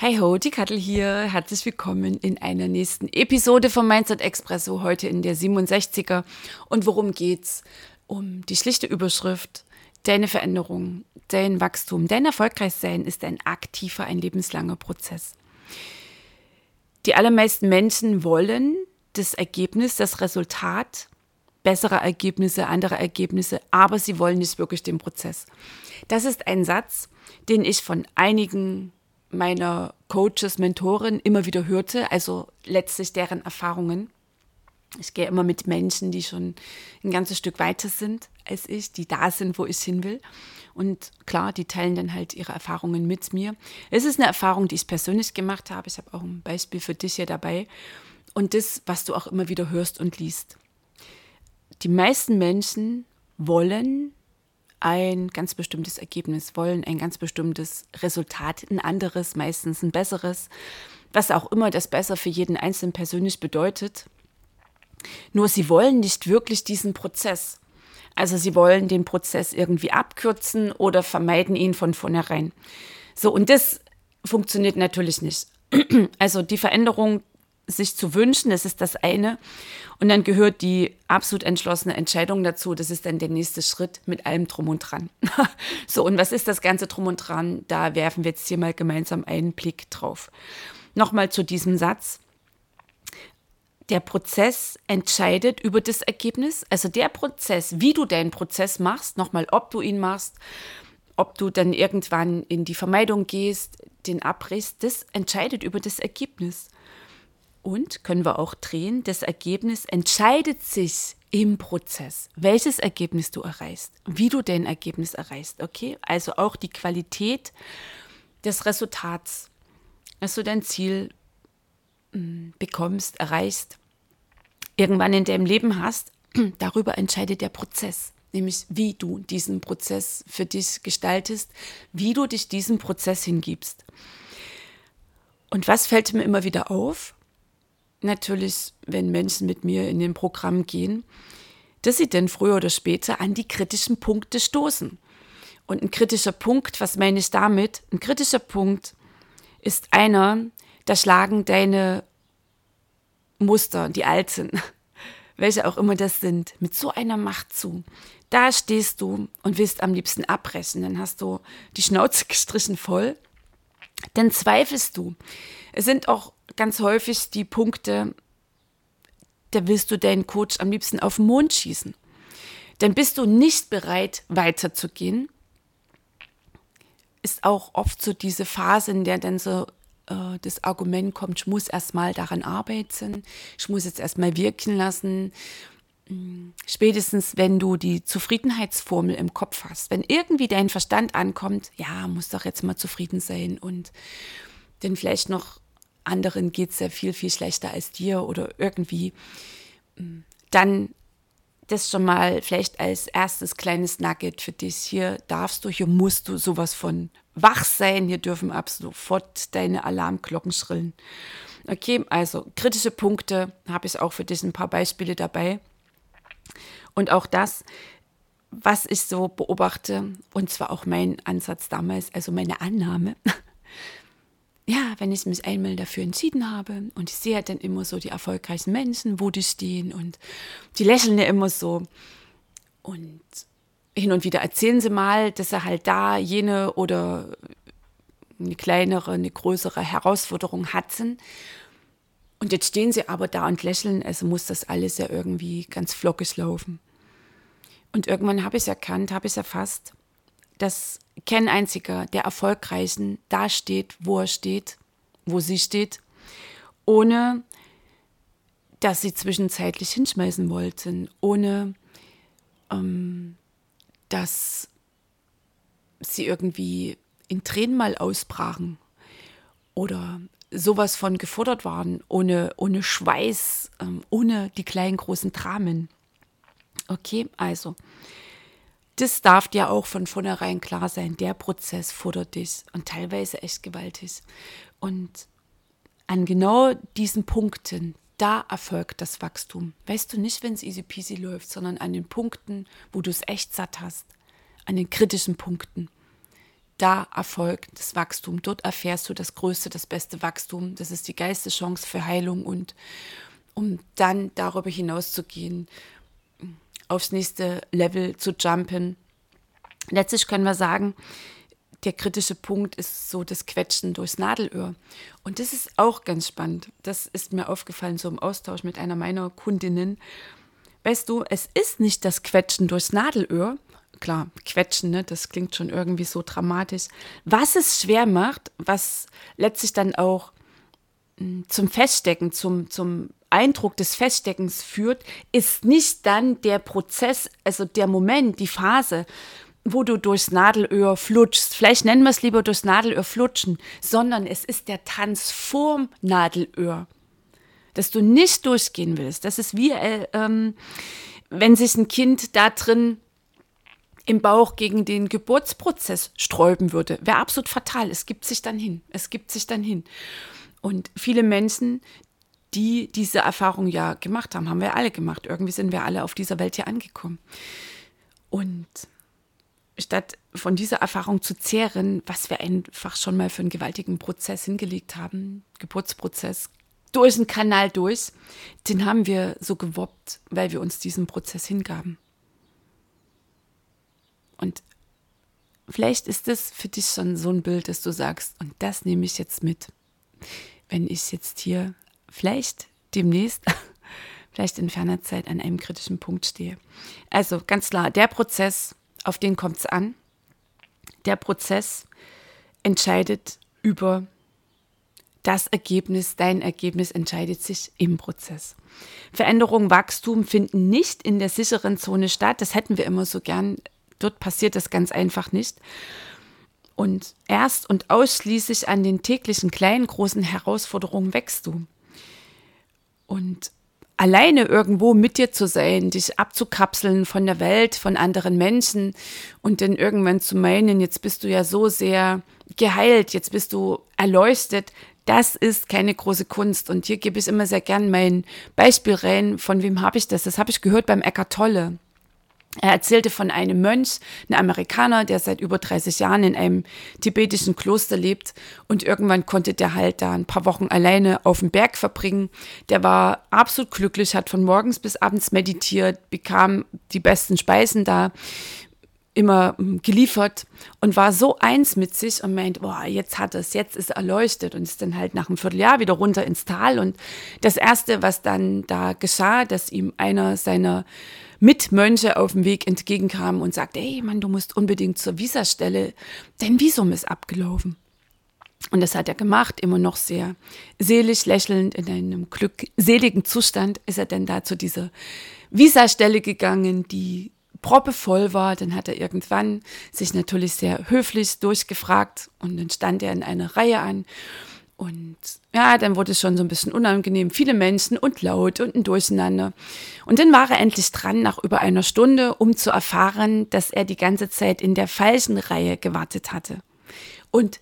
Hi ho, die Kattel hier. Herzlich willkommen in einer nächsten Episode vom Mindset Expresso, heute in der 67er. Und worum geht's? Um die schlichte Überschrift. Deine Veränderung, dein Wachstum, dein Erfolgreichsein ist ein aktiver, ein lebenslanger Prozess. Die allermeisten Menschen wollen das Ergebnis, das Resultat, bessere Ergebnisse, andere Ergebnisse, aber sie wollen nicht wirklich den Prozess. Das ist ein Satz, den ich von einigen meiner Coaches, Mentoren immer wieder hörte, also letztlich deren Erfahrungen. Ich gehe immer mit Menschen, die schon ein ganzes Stück weiter sind als ich, die da sind, wo ich hin will. Und klar, die teilen dann halt ihre Erfahrungen mit mir. Es ist eine Erfahrung, die ich persönlich gemacht habe. Ich habe auch ein Beispiel für dich hier dabei. Und das, was du auch immer wieder hörst und liest. Die meisten Menschen wollen ein ganz bestimmtes Ergebnis wollen, ein ganz bestimmtes Resultat, ein anderes, meistens ein besseres, was auch immer das besser für jeden Einzelnen persönlich bedeutet. Nur sie wollen nicht wirklich diesen Prozess. Also sie wollen den Prozess irgendwie abkürzen oder vermeiden ihn von vornherein. So, und das funktioniert natürlich nicht. Also die Veränderung sich zu wünschen, das ist das eine. Und dann gehört die absolut entschlossene Entscheidung dazu. Das ist dann der nächste Schritt mit allem drum und dran. so, und was ist das Ganze drum und dran? Da werfen wir jetzt hier mal gemeinsam einen Blick drauf. Nochmal zu diesem Satz. Der Prozess entscheidet über das Ergebnis. Also der Prozess, wie du deinen Prozess machst, nochmal, ob du ihn machst, ob du dann irgendwann in die Vermeidung gehst, den abbrichst, das entscheidet über das Ergebnis. Und können wir auch drehen, das Ergebnis entscheidet sich im Prozess, welches Ergebnis du erreichst, wie du dein Ergebnis erreichst, okay? Also auch die Qualität des Resultats, dass du dein Ziel hm, bekommst, erreichst, irgendwann in deinem Leben hast, darüber entscheidet der Prozess, nämlich wie du diesen Prozess für dich gestaltest, wie du dich diesem Prozess hingibst. Und was fällt mir immer wieder auf? Natürlich, wenn Menschen mit mir in den Programm gehen, dass sie denn früher oder später an die kritischen Punkte stoßen. Und ein kritischer Punkt, was meine ich damit? Ein kritischer Punkt ist einer, da schlagen deine Muster, die alten, welche auch immer das sind, mit so einer Macht zu. Da stehst du und willst am liebsten abbrechen. Dann hast du die Schnauze gestrichen voll. Dann zweifelst du. Es sind auch ganz häufig die Punkte, da willst du deinen Coach am liebsten auf den Mond schießen. Dann bist du nicht bereit, weiterzugehen. Ist auch oft so diese Phase, in der dann so äh, das Argument kommt, ich muss erstmal daran arbeiten, ich muss jetzt erstmal wirken lassen. Hm, spätestens, wenn du die Zufriedenheitsformel im Kopf hast, wenn irgendwie dein Verstand ankommt, ja, muss doch jetzt mal zufrieden sein und dann vielleicht noch anderen geht es ja viel, viel schlechter als dir oder irgendwie, mm, dann das schon mal vielleicht als erstes kleines Nugget für dich. Hier darfst du, hier musst du sowas von wach sein. Hier dürfen ab sofort deine Alarmglocken schrillen. Okay, also kritische Punkte habe ich auch für dich ein paar Beispiele dabei. Und auch das, was ich so beobachte, und zwar auch mein Ansatz damals, also meine Annahme, ja, wenn ich mich einmal dafür entschieden habe. Und ich sehe dann immer so die erfolgreichen Menschen, wo die stehen. Und die lächeln ja immer so. Und hin und wieder erzählen sie mal, dass sie halt da jene oder eine kleinere, eine größere Herausforderung hatten. Und jetzt stehen sie aber da und lächeln, also muss das alles ja irgendwie ganz flockig laufen. Und irgendwann habe ich es erkannt, habe ich es erfasst, dass kein einziger der Erfolgreichen da steht, wo er steht, wo sie steht, ohne dass sie zwischenzeitlich hinschmeißen wollten, ohne ähm, dass sie irgendwie in Tränen mal ausbrachen oder sowas von gefordert waren, ohne, ohne Schweiß, ähm, ohne die kleinen großen Dramen. Okay, also, das darf dir auch von vornherein klar sein. Der Prozess fordert dich und teilweise echt gewaltig. Und an genau diesen Punkten, da erfolgt das Wachstum. Weißt du nicht, wenn es easy peasy läuft, sondern an den Punkten, wo du es echt satt hast, an den kritischen Punkten. Da erfolgt das Wachstum. Dort erfährst du das größte, das beste Wachstum. Das ist die geilste Chance für Heilung und um dann darüber hinaus zu gehen, aufs nächste Level zu jumpen. Letztlich können wir sagen, der kritische Punkt ist so das Quetschen durchs Nadelöhr. Und das ist auch ganz spannend. Das ist mir aufgefallen, so im Austausch mit einer meiner Kundinnen. Weißt du, es ist nicht das Quetschen durchs Nadelöhr. Klar, Quetschen, ne, das klingt schon irgendwie so dramatisch. Was es schwer macht, was letztlich dann auch zum Feststecken, zum, zum Eindruck des Feststeckens führt, ist nicht dann der Prozess, also der Moment, die Phase, wo du durchs Nadelöhr flutschst. Vielleicht nennen wir es lieber durchs Nadelöhr flutschen, sondern es ist der Tanz vorm Nadelöhr, dass du nicht durchgehen willst. Das ist wie, äh, ähm, wenn sich ein Kind da drin im Bauch gegen den Geburtsprozess sträuben würde. Wäre absolut fatal. Es gibt sich dann hin. Es gibt sich dann hin. Und viele Menschen, die diese Erfahrung ja gemacht haben, haben wir alle gemacht. Irgendwie sind wir alle auf dieser Welt hier angekommen. Und statt von dieser Erfahrung zu zehren, was wir einfach schon mal für einen gewaltigen Prozess hingelegt haben, Geburtsprozess, durch den Kanal durch, den haben wir so gewoppt, weil wir uns diesem Prozess hingaben. Und vielleicht ist das für dich schon so ein Bild, dass du sagst, und das nehme ich jetzt mit, wenn ich jetzt hier vielleicht demnächst, vielleicht in ferner Zeit an einem kritischen Punkt stehe. Also ganz klar, der Prozess auf den kommt es an. Der Prozess entscheidet über das Ergebnis, dein Ergebnis entscheidet sich im Prozess. Veränderung, Wachstum finden nicht in der sicheren Zone statt. Das hätten wir immer so gern. Dort passiert das ganz einfach nicht. Und erst und ausschließlich an den täglichen kleinen, großen Herausforderungen wächst du. Und alleine irgendwo mit dir zu sein, dich abzukapseln von der Welt, von anderen Menschen und dann irgendwann zu meinen, jetzt bist du ja so sehr geheilt, jetzt bist du erleuchtet, das ist keine große Kunst. Und hier gebe ich immer sehr gern mein Beispiel rein. Von wem habe ich das? Das habe ich gehört beim Eckart Tolle. Er erzählte von einem Mönch, einem Amerikaner, der seit über 30 Jahren in einem tibetischen Kloster lebt und irgendwann konnte der halt da ein paar Wochen alleine auf dem Berg verbringen. Der war absolut glücklich, hat von morgens bis abends meditiert, bekam die besten Speisen da immer hm, geliefert und war so eins mit sich und meint, boah, jetzt hat es, jetzt ist er erleuchtet und ist dann halt nach einem Vierteljahr wieder runter ins Tal und das erste, was dann da geschah, dass ihm einer seiner Mitmönche auf dem Weg entgegenkamen und sagte, hey Mann, du musst unbedingt zur Visastelle, dein Visum ist abgelaufen. Und das hat er gemacht, immer noch sehr selig, lächelnd, in einem glückseligen Zustand ist er dann da zu dieser Visastelle gegangen, die proppevoll war. Dann hat er irgendwann sich natürlich sehr höflich durchgefragt und dann stand er in einer Reihe an und ja, dann wurde es schon so ein bisschen unangenehm. Viele Menschen und laut und ein Durcheinander. Und dann war er endlich dran, nach über einer Stunde, um zu erfahren, dass er die ganze Zeit in der falschen Reihe gewartet hatte. Und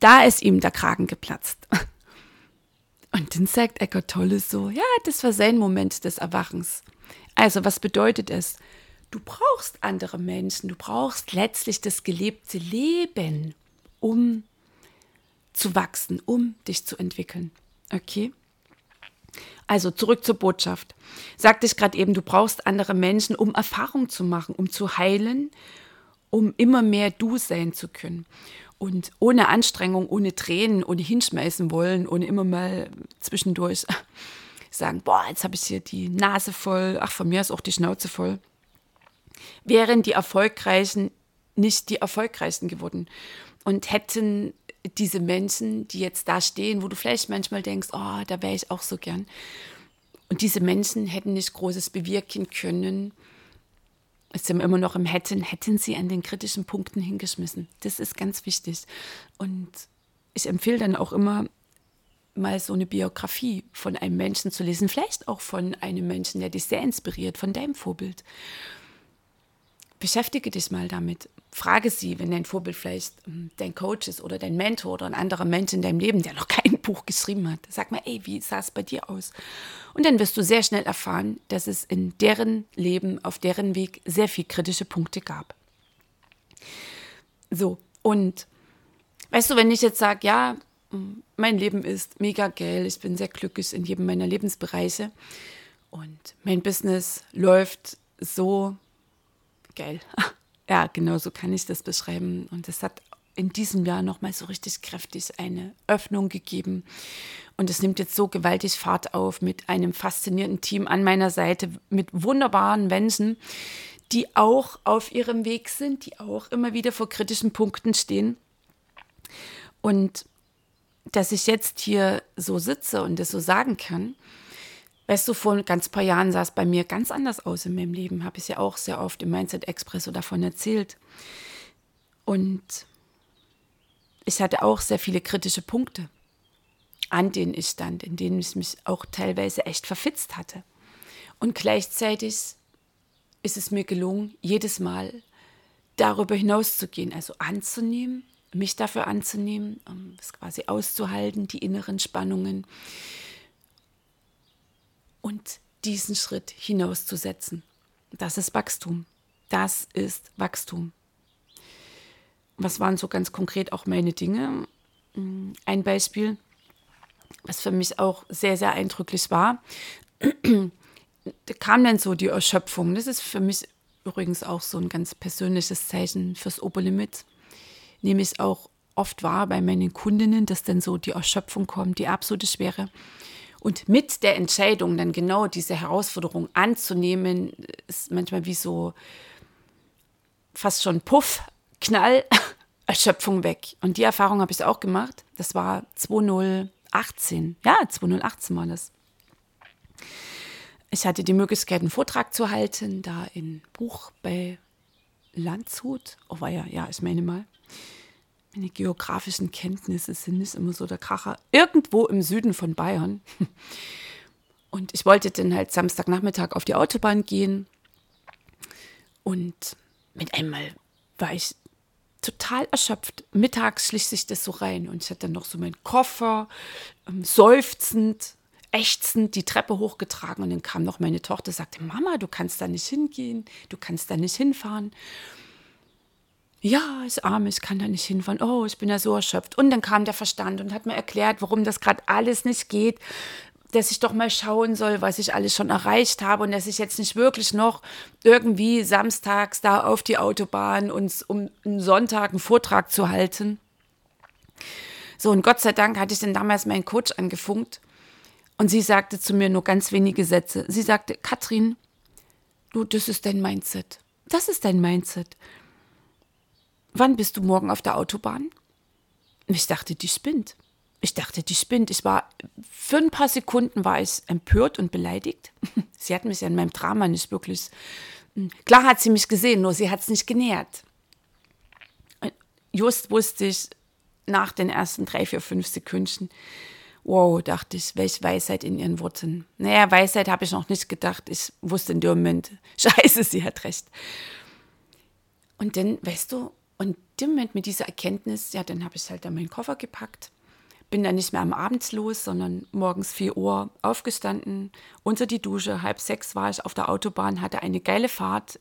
da ist ihm der Kragen geplatzt. Und dann sagt Eckart Tolle so, ja, das war sein Moment des Erwachens. Also, was bedeutet es? Du brauchst andere Menschen, du brauchst letztlich das gelebte Leben, um zu wachsen, um dich zu entwickeln. Okay? Also zurück zur Botschaft. Sagte ich gerade eben, du brauchst andere Menschen, um Erfahrung zu machen, um zu heilen, um immer mehr du sein zu können. Und ohne Anstrengung, ohne Tränen, ohne hinschmeißen wollen, ohne immer mal zwischendurch sagen, boah, jetzt habe ich hier die Nase voll, ach, von mir ist auch die Schnauze voll, wären die Erfolgreichen nicht die Erfolgreichsten geworden und hätten diese Menschen, die jetzt da stehen, wo du vielleicht manchmal denkst, oh, da wäre ich auch so gern. Und diese Menschen hätten nicht Großes bewirken können, ist immer noch im Hätten, hätten sie an den kritischen Punkten hingeschmissen. Das ist ganz wichtig. Und ich empfehle dann auch immer, mal so eine Biografie von einem Menschen zu lesen, vielleicht auch von einem Menschen, der dich sehr inspiriert, von deinem Vorbild. Beschäftige dich mal damit. Frage sie, wenn dein Vorbild vielleicht ähm, dein Coach ist oder dein Mentor oder ein anderer Mensch in deinem Leben, der noch kein Buch geschrieben hat. Sag mal, ey, wie sah es bei dir aus? Und dann wirst du sehr schnell erfahren, dass es in deren Leben, auf deren Weg sehr viel kritische Punkte gab. So, und weißt du, wenn ich jetzt sage, ja, mein Leben ist mega geil, ich bin sehr glücklich in jedem meiner Lebensbereiche und mein Business läuft so geil. Ja, genau so kann ich das beschreiben. Und es hat in diesem Jahr nochmal so richtig kräftig eine Öffnung gegeben. Und es nimmt jetzt so gewaltig Fahrt auf mit einem faszinierenden Team an meiner Seite, mit wunderbaren Menschen, die auch auf ihrem Weg sind, die auch immer wieder vor kritischen Punkten stehen. Und dass ich jetzt hier so sitze und das so sagen kann, Weißt du, vor ganz paar Jahren sah es bei mir ganz anders aus in meinem Leben. Habe ich ja auch sehr oft im Mindset Express davon erzählt. Und ich hatte auch sehr viele kritische Punkte, an denen ich stand, in denen ich mich auch teilweise echt verfitzt hatte. Und gleichzeitig ist es mir gelungen, jedes Mal darüber hinauszugehen, also anzunehmen, mich dafür anzunehmen, um es quasi auszuhalten, die inneren Spannungen und diesen Schritt hinauszusetzen. Das ist Wachstum. Das ist Wachstum. Was waren so ganz konkret auch meine Dinge? Ein Beispiel, was für mich auch sehr, sehr eindrücklich war. da kam dann so die Erschöpfung. Das ist für mich übrigens auch so ein ganz persönliches Zeichen fürs Oberlimit. Nehme ich auch oft wahr bei meinen Kundinnen, dass dann so die Erschöpfung kommt, die absolute Schwere. Und mit der Entscheidung, dann genau diese Herausforderung anzunehmen, ist manchmal wie so fast schon Puff, Knall, Erschöpfung weg. Und die Erfahrung habe ich auch gemacht. Das war 2018. Ja, 2018 war das. Ich hatte die Möglichkeit, einen Vortrag zu halten, da in Buch bei Landshut. Oh, war ja, ja, ich meine mal meine geografischen Kenntnisse sind nicht immer so der Kracher. Irgendwo im Süden von Bayern. Und ich wollte dann halt Samstagnachmittag auf die Autobahn gehen. Und mit einmal war ich total erschöpft. Mittags schlich sich das so rein. Und ich hatte dann noch so meinen Koffer, ähm, seufzend, ächzend die Treppe hochgetragen. Und dann kam noch meine Tochter, sagte, Mama, du kannst da nicht hingehen, du kannst da nicht hinfahren ja, ist arm, ich kann da nicht hinfahren. Oh, ich bin ja so erschöpft. Und dann kam der Verstand und hat mir erklärt, warum das gerade alles nicht geht, dass ich doch mal schauen soll, was ich alles schon erreicht habe und dass ich jetzt nicht wirklich noch irgendwie samstags da auf die Autobahn und um einen Sonntag einen Vortrag zu halten. So, und Gott sei Dank hatte ich dann damals meinen Coach angefunkt und sie sagte zu mir nur ganz wenige Sätze. Sie sagte, Katrin, du, das ist dein Mindset. Das ist dein Mindset wann bist du morgen auf der Autobahn? Ich dachte, die spinnt. Ich dachte, die spinnt. Ich war, für ein paar Sekunden war ich empört und beleidigt. Sie hat mich ja in meinem Drama nicht wirklich, hm, klar hat sie mich gesehen, nur sie hat es nicht genährt. Just wusste ich nach den ersten drei, vier, fünf Sekunden, wow, dachte ich, welche Weisheit in ihren Worten. Naja, Weisheit habe ich noch nicht gedacht. Ich wusste in dem Moment, scheiße, sie hat recht. Und dann, weißt du, und dem Moment mit dieser Erkenntnis, ja, dann habe ich halt dann meinen Koffer gepackt, bin dann nicht mehr am Abend los, sondern morgens 4 Uhr aufgestanden, unter die Dusche, halb sechs war ich auf der Autobahn, hatte eine geile Fahrt.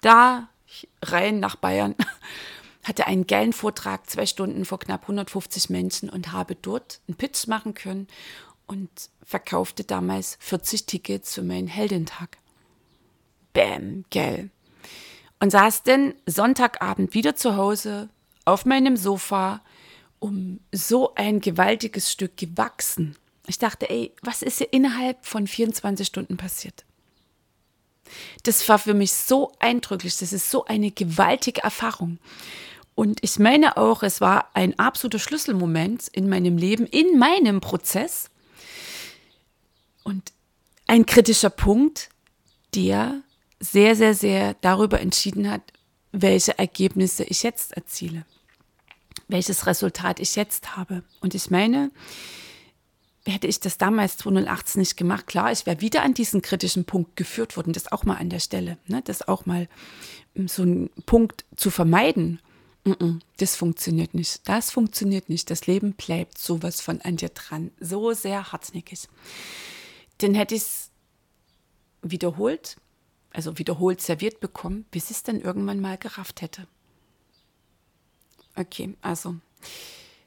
Da rein nach Bayern, hatte einen geilen Vortrag, zwei Stunden vor knapp 150 Menschen und habe dort einen Pitch machen können und verkaufte damals 40 Tickets für meinen Heldentag. Bäm, geil und saß dann Sonntagabend wieder zu Hause auf meinem Sofa, um so ein gewaltiges Stück gewachsen. Ich dachte, ey, was ist hier innerhalb von 24 Stunden passiert? Das war für mich so eindrücklich, das ist so eine gewaltige Erfahrung. Und ich meine auch, es war ein absoluter Schlüsselmoment in meinem Leben, in meinem Prozess. Und ein kritischer Punkt, der sehr, sehr, sehr darüber entschieden hat, welche Ergebnisse ich jetzt erziele, welches Resultat ich jetzt habe. Und ich meine, hätte ich das damals 2018 nicht gemacht, klar, ich wäre wieder an diesen kritischen Punkt geführt worden, das auch mal an der Stelle, ne, das auch mal ähm, so einen Punkt zu vermeiden. Das funktioniert nicht. Das funktioniert nicht. Das Leben bleibt sowas von an dir dran. So sehr hartnäckig. Dann hätte ich es wiederholt, also wiederholt serviert bekommen, bis ich es dann irgendwann mal gerafft hätte. Okay, also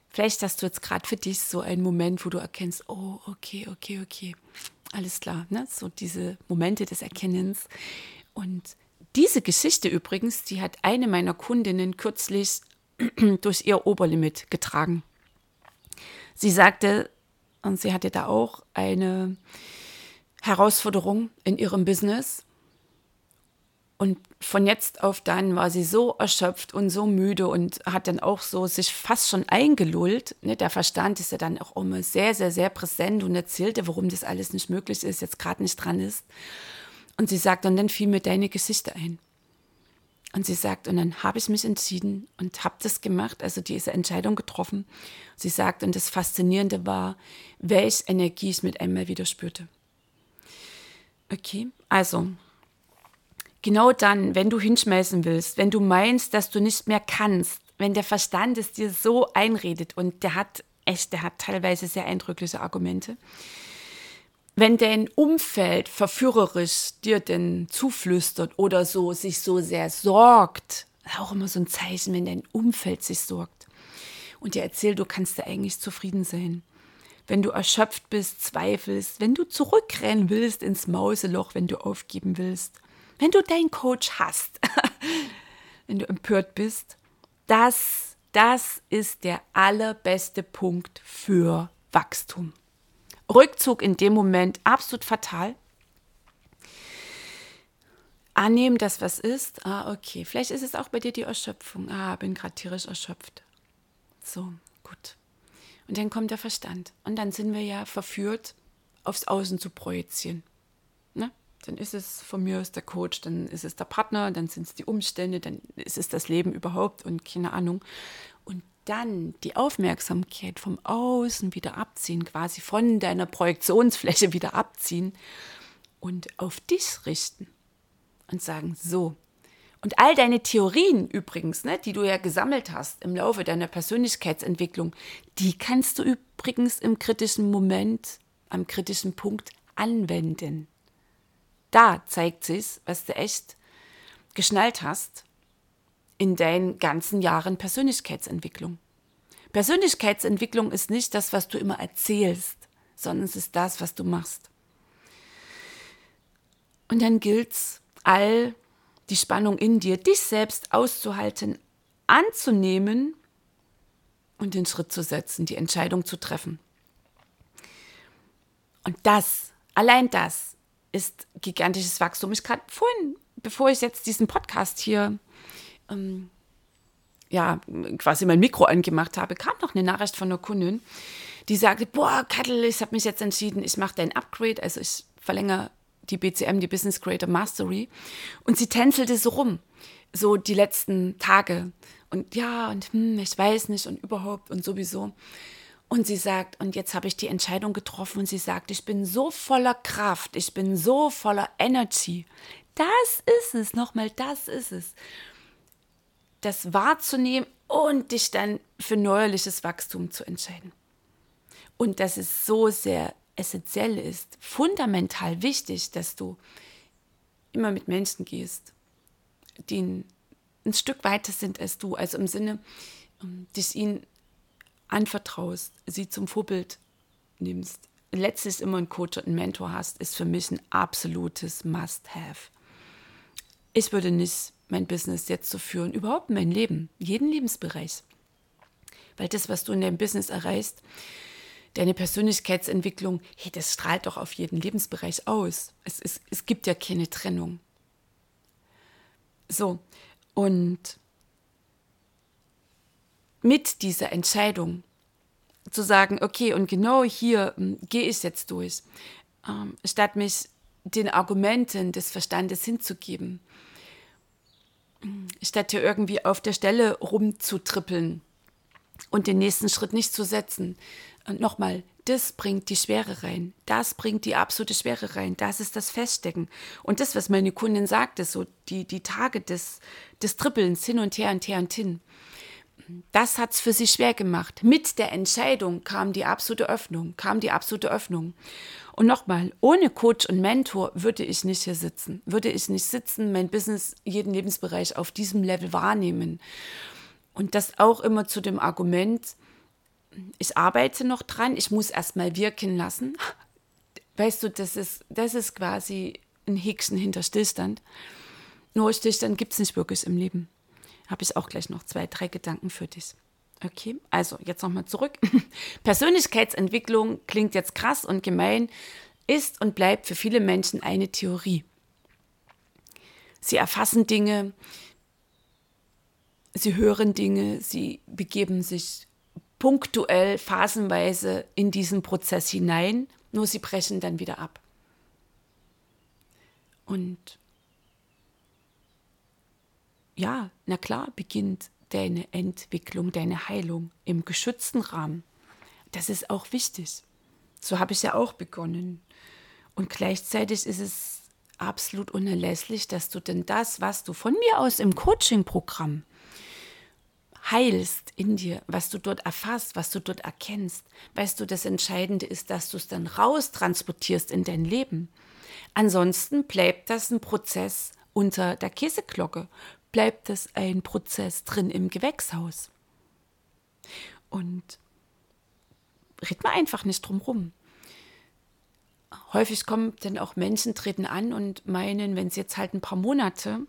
vielleicht hast du jetzt gerade für dich so einen Moment, wo du erkennst, oh, okay, okay, okay, alles klar, ne? So diese Momente des Erkennens. Und diese Geschichte übrigens, die hat eine meiner Kundinnen kürzlich durch ihr Oberlimit getragen. Sie sagte, und sie hatte da auch eine Herausforderung in ihrem Business. Und von jetzt auf dann war sie so erschöpft und so müde und hat dann auch so sich fast schon eingelullt. Ne, der Verstand ist ja dann auch immer sehr, sehr, sehr präsent und erzählte, warum das alles nicht möglich ist, jetzt gerade nicht dran ist. Und sie sagt, und dann fiel mir deine Geschichte ein. Und sie sagt, und dann habe ich mich entschieden und habe das gemacht, also diese Entscheidung getroffen. Sie sagt, und das Faszinierende war, welche Energie ich mit einmal wieder spürte. Okay, also genau dann, wenn du hinschmeißen willst, wenn du meinst, dass du nicht mehr kannst, wenn der Verstand es dir so einredet und der hat echt, der hat teilweise sehr eindrückliche Argumente. Wenn dein Umfeld verführerisch dir denn zuflüstert oder so sich so sehr sorgt, auch immer so ein Zeichen, wenn dein Umfeld sich sorgt. Und dir erzählt, du kannst da eigentlich zufrieden sein. Wenn du erschöpft bist, zweifelst, wenn du zurückrennen willst ins Mauseloch, wenn du aufgeben willst, wenn du deinen Coach hast, wenn du empört bist, das, das ist der allerbeste Punkt für Wachstum. Rückzug in dem Moment absolut fatal. Annehmen, dass was ist. Ah, okay. Vielleicht ist es auch bei dir die Erschöpfung. Ah, bin gerade tierisch erschöpft. So, gut. Und dann kommt der Verstand. Und dann sind wir ja verführt, aufs Außen zu projizieren. Dann ist es von mir aus der Coach, dann ist es der Partner, dann sind es die Umstände, dann ist es das Leben überhaupt und keine Ahnung. Und dann die Aufmerksamkeit vom Außen wieder abziehen, quasi von deiner Projektionsfläche wieder abziehen und auf dich richten und sagen, so, und all deine Theorien übrigens, ne, die du ja gesammelt hast im Laufe deiner Persönlichkeitsentwicklung, die kannst du übrigens im kritischen Moment, am kritischen Punkt anwenden. Da zeigt sich, was du echt geschnallt hast in deinen ganzen Jahren Persönlichkeitsentwicklung. Persönlichkeitsentwicklung ist nicht das, was du immer erzählst, sondern es ist das, was du machst. Und dann gilt es, all die Spannung in dir, dich selbst auszuhalten, anzunehmen und den Schritt zu setzen, die Entscheidung zu treffen. Und das, allein das, ist gigantisches Wachstum. Ich gerade vorhin, bevor ich jetzt diesen Podcast hier ähm, ja, quasi mein Mikro angemacht habe, kam noch eine Nachricht von einer Kundin, die sagte, boah, Kattel, ich habe mich jetzt entschieden, ich mache dein Upgrade, also ich verlängere die BCM, die Business Creator Mastery. Und sie tänzelte so rum, so die letzten Tage. Und ja, und hm, ich weiß nicht und überhaupt und sowieso. Und sie sagt, und jetzt habe ich die Entscheidung getroffen und sie sagt, ich bin so voller Kraft, ich bin so voller Energy. Das ist es, nochmal, das ist es. Das wahrzunehmen und dich dann für neuerliches Wachstum zu entscheiden. Und das ist so sehr essentiell ist, fundamental wichtig, dass du immer mit Menschen gehst, die ein, ein Stück weiter sind als du, also im Sinne, ähm, dich ihnen anvertraust, sie zum Vorbild nimmst, letztlich immer einen Coach und einen Mentor hast, ist für mich ein absolutes Must-Have. Ich würde nicht mein Business jetzt so führen, überhaupt mein Leben, jeden Lebensbereich. Weil das, was du in deinem Business erreichst, deine Persönlichkeitsentwicklung, hey, das strahlt doch auf jeden Lebensbereich aus. Es, es, es gibt ja keine Trennung. So, und mit dieser Entscheidung zu sagen, okay, und genau hier ähm, gehe ich jetzt durch, ähm, statt mich den Argumenten des Verstandes hinzugeben, statt hier irgendwie auf der Stelle rumzutrippeln und den nächsten Schritt nicht zu setzen. Und nochmal, das bringt die Schwere rein. Das bringt die absolute Schwere rein. Das ist das Feststecken. Und das, was meine Kundin sagte, so die, die Tage des, des Trippelns hin und her und her und hin, das hat es für sie schwer gemacht. Mit der Entscheidung kam die absolute Öffnung, kam die absolute Öffnung. Und nochmal, ohne Coach und Mentor würde ich nicht hier sitzen, würde ich nicht sitzen, mein Business, jeden Lebensbereich auf diesem Level wahrnehmen. Und das auch immer zu dem Argument, ich arbeite noch dran, ich muss erstmal wirken lassen. Weißt du, das ist, das ist quasi ein Häkchen hinter Stillstand. Nur Stillstand gibt es nicht wirklich im Leben. Habe ich auch gleich noch zwei, drei Gedanken für dich. Okay, also jetzt nochmal zurück. Persönlichkeitsentwicklung klingt jetzt krass und gemein, ist und bleibt für viele Menschen eine Theorie. Sie erfassen Dinge, sie hören Dinge, sie begeben sich punktuell, phasenweise in diesen Prozess hinein, nur sie brechen dann wieder ab. Und ja, na klar, beginnt deine Entwicklung, deine Heilung im geschützten Rahmen. Das ist auch wichtig. So habe ich ja auch begonnen. Und gleichzeitig ist es absolut unerlässlich, dass du denn das, was du von mir aus im Coaching-Programm heilst in dir, was du dort erfasst, was du dort erkennst. Weißt du, das Entscheidende ist, dass du es dann raustransportierst in dein Leben. Ansonsten bleibt das ein Prozess unter der Käseglocke, bleibt das ein Prozess drin im Gewächshaus. Und red mal einfach nicht drum rum. Häufig kommen dann auch Menschen, treten an und meinen, wenn sie jetzt halt ein paar Monate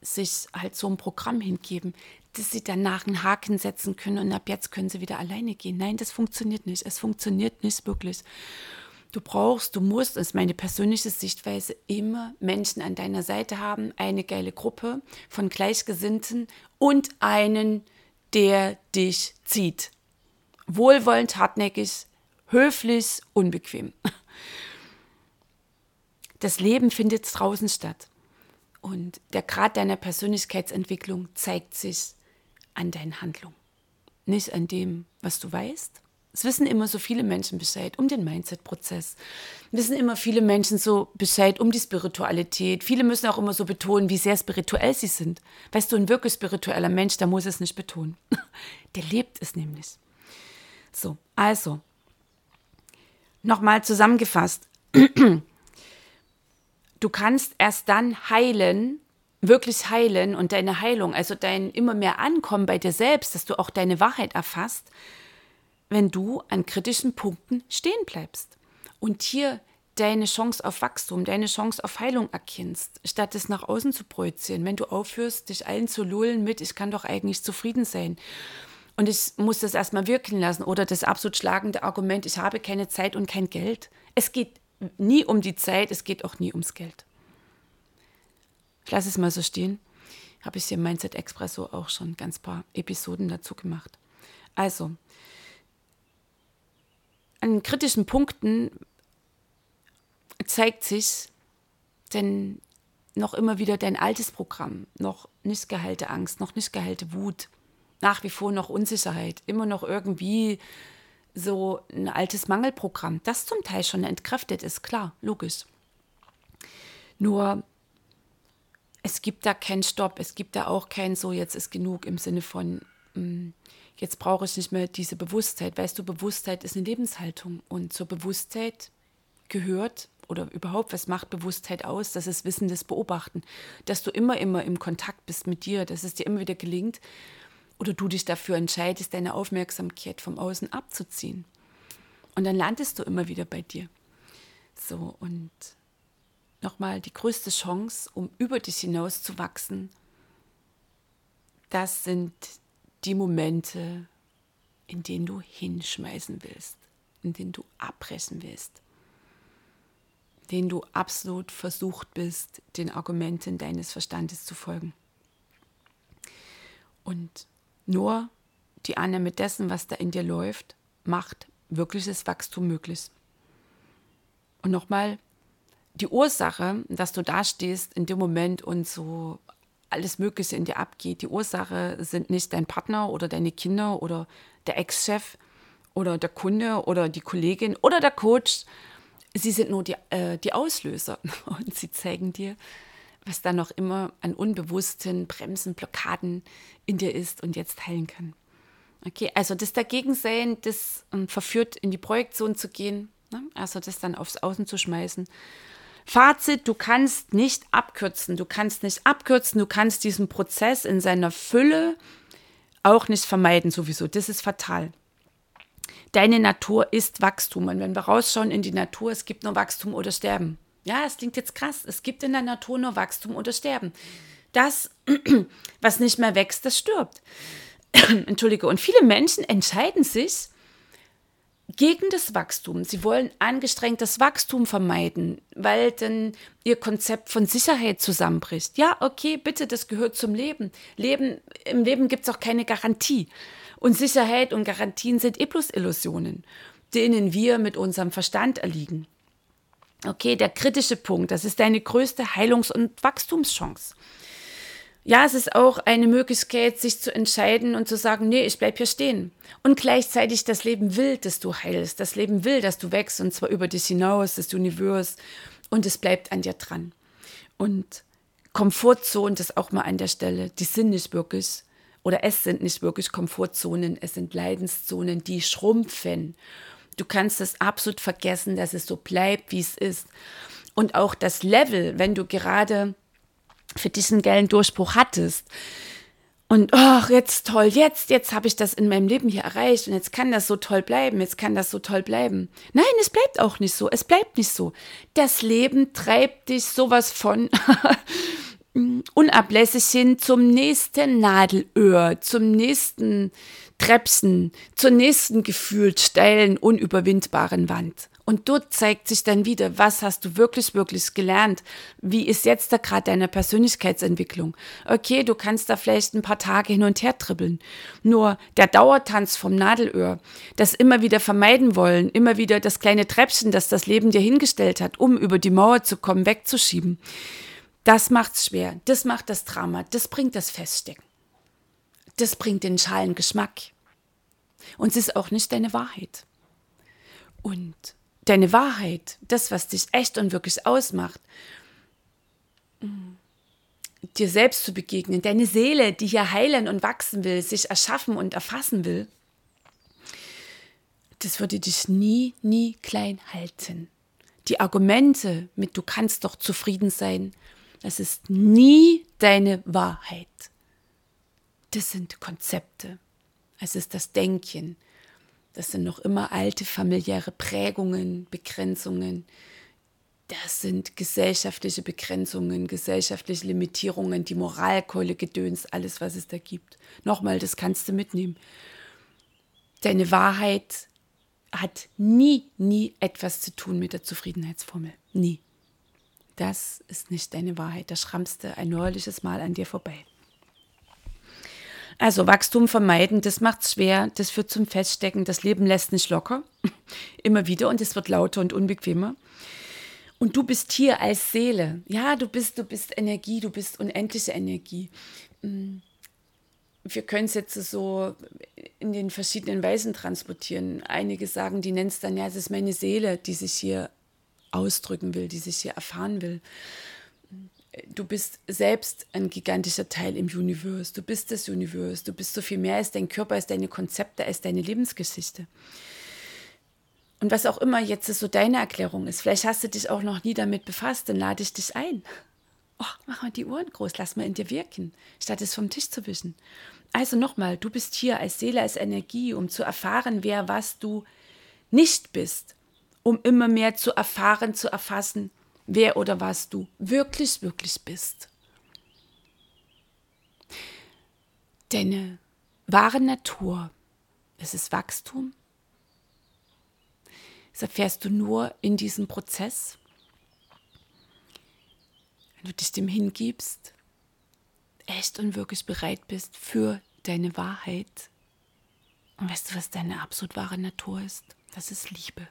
sich halt so ein Programm hingeben, dass sie danach einen Haken setzen können und ab jetzt können sie wieder alleine gehen. Nein, das funktioniert nicht. Es funktioniert nicht wirklich. Du brauchst, du musst, das ist meine persönliche Sichtweise, immer Menschen an deiner Seite haben, eine geile Gruppe von Gleichgesinnten und einen, der dich zieht. Wohlwollend, hartnäckig, höflich, unbequem. Das Leben findet draußen statt. Und der Grad deiner Persönlichkeitsentwicklung zeigt sich an deinen Handlungen, nicht an dem, was du weißt. Es wissen immer so viele Menschen Bescheid um den Mindset-Prozess. Wissen immer viele Menschen so Bescheid um die Spiritualität. Viele müssen auch immer so betonen, wie sehr spirituell sie sind. Weißt du, ein wirklich spiritueller Mensch, der muss es nicht betonen. Der lebt es nämlich. So, also, nochmal zusammengefasst. Du kannst erst dann heilen, wirklich heilen und deine Heilung, also dein immer mehr Ankommen bei dir selbst, dass du auch deine Wahrheit erfasst, wenn du an kritischen Punkten stehen bleibst und hier deine Chance auf Wachstum, deine Chance auf Heilung erkennst, statt es nach außen zu projizieren. Wenn du aufhörst, dich allen zu lullen mit, ich kann doch eigentlich zufrieden sein. Und ich muss das erstmal wirken lassen. Oder das absolut schlagende Argument, ich habe keine Zeit und kein Geld. Es geht nie um die Zeit, es geht auch nie ums Geld. Ich lasse es mal so stehen. Habe ich hier im Mindset Expresso auch schon ganz paar Episoden dazu gemacht. Also, an kritischen Punkten zeigt sich denn noch immer wieder dein altes Programm, noch nicht geheilte Angst, noch nicht geheilte Wut, nach wie vor noch Unsicherheit, immer noch irgendwie so ein altes Mangelprogramm, das zum Teil schon entkräftet ist, klar, logisch. Nur es gibt da keinen Stopp, es gibt da auch kein so, jetzt ist genug im Sinne von, mm, jetzt brauche ich nicht mehr diese Bewusstheit. Weißt du, Bewusstheit ist eine Lebenshaltung und zur Bewusstheit gehört oder überhaupt, was macht Bewusstheit aus? Das ist wissendes Beobachten, dass du immer, immer im Kontakt bist mit dir, dass es dir immer wieder gelingt oder du dich dafür entscheidest, deine Aufmerksamkeit vom Außen abzuziehen. Und dann landest du immer wieder bei dir. So, und nochmal die größte Chance, um über dich hinaus zu wachsen, das sind die Momente, in denen du hinschmeißen willst, in denen du abbrechen willst, in denen du absolut versucht bist, den Argumenten deines Verstandes zu folgen. Und nur die Annahme dessen, was da in dir läuft, macht wirkliches Wachstum möglich. Und nochmal, die Ursache, dass du da stehst in dem Moment und so alles Mögliche in dir abgeht. Die Ursache sind nicht dein Partner oder deine Kinder oder der Ex-Chef oder der Kunde oder die Kollegin oder der Coach. Sie sind nur die, äh, die Auslöser und sie zeigen dir, was da noch immer an unbewussten Bremsen, Blockaden in dir ist und jetzt heilen kann. Okay, also das Dagegensein, das um, verführt, in die Projektion zu gehen, ne? also das dann aufs Außen zu schmeißen. Fazit, du kannst nicht abkürzen, du kannst nicht abkürzen, du kannst diesen Prozess in seiner Fülle auch nicht vermeiden sowieso. Das ist fatal. Deine Natur ist Wachstum. Und wenn wir rausschauen in die Natur, es gibt nur Wachstum oder Sterben. Ja, es klingt jetzt krass. Es gibt in der Natur nur Wachstum oder Sterben. Das, was nicht mehr wächst, das stirbt. Entschuldige. Und viele Menschen entscheiden sich gegen das Wachstum. Sie wollen angestrengt das Wachstum vermeiden, weil dann ihr Konzept von Sicherheit zusammenbricht. Ja, okay, bitte, das gehört zum Leben. Leben Im Leben gibt es auch keine Garantie. Und Sicherheit und Garantien sind eh bloß Illusionen, denen wir mit unserem Verstand erliegen. Okay, der kritische Punkt, das ist deine größte Heilungs- und Wachstumschance. Ja, es ist auch eine Möglichkeit, sich zu entscheiden und zu sagen, nee, ich bleibe hier stehen. Und gleichzeitig das Leben will, dass du heilst. Das Leben will, dass du wächst und zwar über dich hinaus, das Universum. Und es bleibt an dir dran. Und Komfortzonen, das auch mal an der Stelle, die sind nicht wirklich, oder es sind nicht wirklich Komfortzonen, es sind Leidenszonen, die schrumpfen. Du kannst es absolut vergessen, dass es so bleibt, wie es ist. Und auch das Level, wenn du gerade für diesen geilen Durchbruch hattest. Und ach, jetzt toll, jetzt, jetzt habe ich das in meinem Leben hier erreicht und jetzt kann das so toll bleiben, jetzt kann das so toll bleiben. Nein, es bleibt auch nicht so, es bleibt nicht so. Das Leben treibt dich sowas von unablässig hin zum nächsten Nadelöhr, zum nächsten Treppchen, zur nächsten gefühlt steilen, unüberwindbaren Wand. Und dort zeigt sich dann wieder, was hast du wirklich, wirklich gelernt? Wie ist jetzt da gerade deine Persönlichkeitsentwicklung? Okay, du kannst da vielleicht ein paar Tage hin und her dribbeln. Nur der Dauertanz vom Nadelöhr, das immer wieder vermeiden wollen, immer wieder das kleine Treppchen, das das Leben dir hingestellt hat, um über die Mauer zu kommen, wegzuschieben. Das macht's schwer. Das macht das Drama. Das bringt das Feststecken. Das bringt den schalen Geschmack. Und es ist auch nicht deine Wahrheit. Und deine Wahrheit, das, was dich echt und wirklich ausmacht, dir selbst zu begegnen, deine Seele, die hier heilen und wachsen will, sich erschaffen und erfassen will, das würde dich nie, nie klein halten. Die Argumente mit du kannst doch zufrieden sein, das ist nie deine Wahrheit. Das sind Konzepte. Es ist das Denken, das sind noch immer alte familiäre Prägungen, Begrenzungen. Das sind gesellschaftliche Begrenzungen, gesellschaftliche Limitierungen, die Moralkeule, Gedöns, alles, was es da gibt. Nochmal, das kannst du mitnehmen. Deine Wahrheit hat nie, nie etwas zu tun mit der Zufriedenheitsformel. Nie. Das ist nicht deine Wahrheit. Da schrammst du ein neuerliches Mal an dir vorbei. Also Wachstum vermeiden, das macht es schwer, das führt zum Feststecken, das Leben lässt nicht locker, immer wieder und es wird lauter und unbequemer. Und du bist hier als Seele. Ja, du bist, du bist Energie, du bist unendliche Energie. Mm. Wir können es jetzt so in den verschiedenen Weisen transportieren. Einige sagen, die nennen es dann, ja, es ist meine Seele, die sich hier ausdrücken will, die sich hier erfahren will du bist selbst ein gigantischer Teil im Universum. Du bist das Universum. Du bist so viel mehr als dein Körper, als deine Konzepte, als deine Lebensgeschichte. Und was auch immer jetzt so deine Erklärung ist, vielleicht hast du dich auch noch nie damit befasst, dann lade ich dich ein. Oh, mach mal die Ohren groß, lass mal in dir wirken, statt es vom Tisch zu wischen. Also nochmal, du bist hier als Seele, als Energie, um zu erfahren, wer was du nicht bist, um immer mehr zu erfahren, zu erfassen, wer oder was du wirklich, wirklich bist. Deine wahre Natur, es ist Wachstum. Das erfährst du nur in diesem Prozess, wenn du dich dem hingibst, echt und wirklich bereit bist für deine Wahrheit. Und weißt du, was deine absolut wahre Natur ist? Das ist Liebe.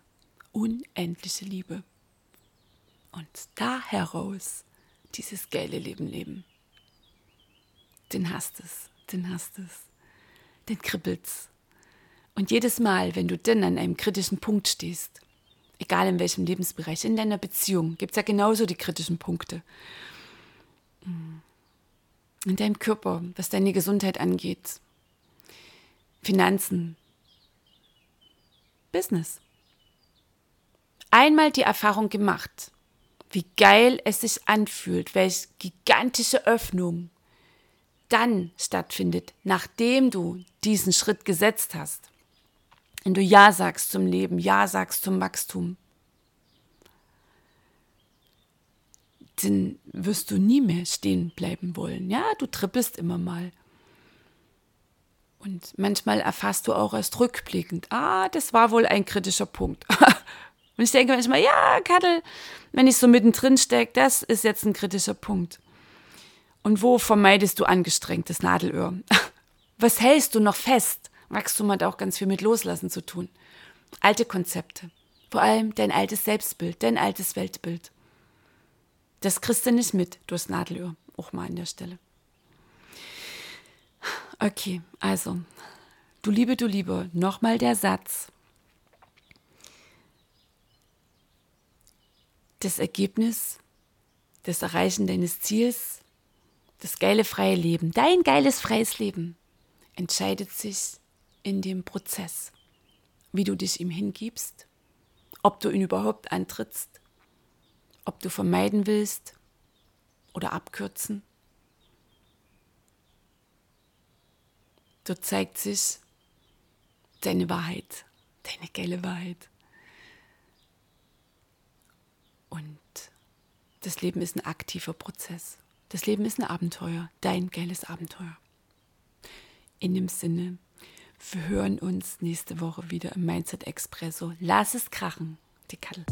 Unendliche Liebe. Und da heraus dieses geile Leben leben. Den hast es, den hast es, den kribbelt's. Und jedes Mal, wenn du dann an einem kritischen Punkt stehst, egal in welchem Lebensbereich, in deiner Beziehung, gibt es ja genauso die kritischen Punkte. In deinem Körper, was deine Gesundheit angeht, Finanzen, Business. Einmal die Erfahrung gemacht, wie geil es sich anfühlt, welche gigantische Öffnung dann stattfindet, nachdem du diesen Schritt gesetzt hast. Wenn du Ja sagst zum Leben, Ja sagst zum Wachstum, dann wirst du nie mehr stehen bleiben wollen. Ja, du trippelst immer mal. Und manchmal erfasst du auch erst rückblickend, ah, das war wohl ein kritischer Punkt. Und ich denke manchmal, ja, Kattel, wenn ich so mittendrin stecke, das ist jetzt ein kritischer Punkt. Und wo vermeidest du angestrengtes Nadelöhr? Was hältst du noch fest? Wachstum hat auch ganz viel mit Loslassen zu tun. Alte Konzepte. Vor allem dein altes Selbstbild, dein altes Weltbild. Das kriegst du nicht mit durchs Nadelöhr. Auch mal an der Stelle. Okay, also, du Liebe, du Liebe, nochmal der Satz. Das Ergebnis, das Erreichen deines Ziels, das geile freie Leben, dein geiles freies Leben, entscheidet sich in dem Prozess, wie du dich ihm hingibst, ob du ihn überhaupt antrittst, ob du vermeiden willst oder abkürzen. Dort zeigt sich deine Wahrheit, deine geile Wahrheit. Und das Leben ist ein aktiver Prozess. Das Leben ist ein Abenteuer, dein geiles Abenteuer. In dem Sinne, wir hören uns nächste Woche wieder im Mindset Expresso. Lass es krachen, die Kattel.